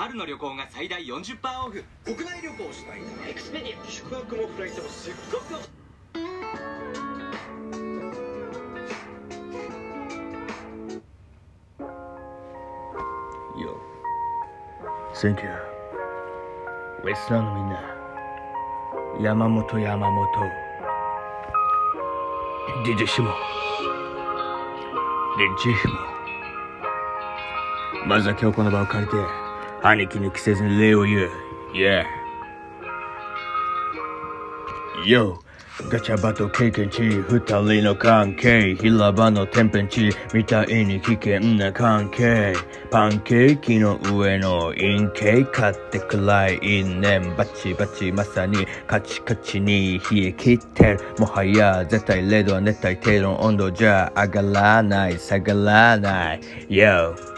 春の旅行が最大40%オフ国内旅行したいエクスペディア宿泊もフライトもすっごく Yo. Thank you. ウエスターのみんな。山本山本。DJ シモ。レンチシモ。まずは今日この場を借りて、兄貴に着せずに礼を言う。Yeah. Yo. ガチャバト経験値二人の関係平場の天変地みたいに危険な関係パンケーキの上の陰形買ってくらい因縁バチバチまさにカチカチに冷え切ってるもはや絶対0度は熱帯低の温度じゃ上がらない下がらない Yo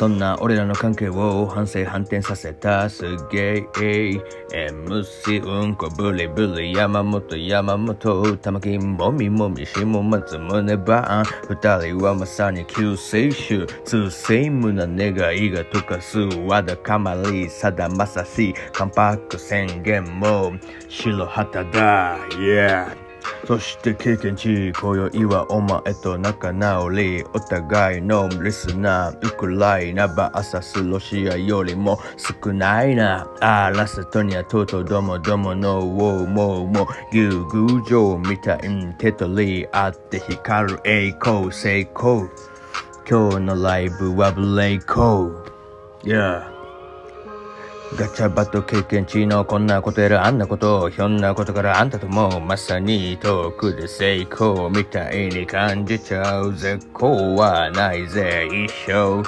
そんな俺らの関係を反省反転させた。すげえ MC うんこブリブリ山本山本玉木もみもみ下松胸バーン二人はまさに救世主。通世胸願いが溶かす。和田かまりさだまさし関白宣言も白旗だ。Yeah そして経験値今宵はお前と仲直りお互いのリスナーウクライナバーサスロシアよりも少ないな。あラストにはとうとうどもどものウォーモーも竜宮城みたいに手取りあって光る栄光成功。今日のライブはブレイコー Yeah ガチャバト経験値のこんなことやらあんなことひょんなことからあんたともまさに遠くで成功みたいに感じちゃう絶好はないぜ一生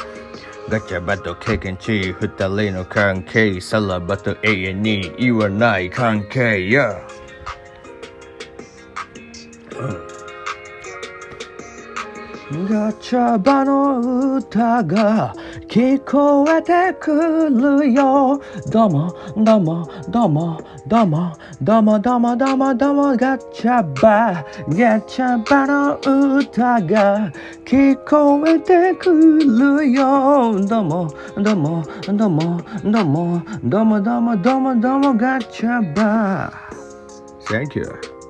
ガチャバト経験値二人の関係さらばと永遠に言わない関係 Yeah ガチャバの歌が聞こえてくるよ。どうもどうもどうもどうもどうもどうもどうもどうもガチャバガチャバの歌が聞こえてくるよ。どうもどうもどうもどうもどうもどうもどうもどうもガチャバ。Thank you.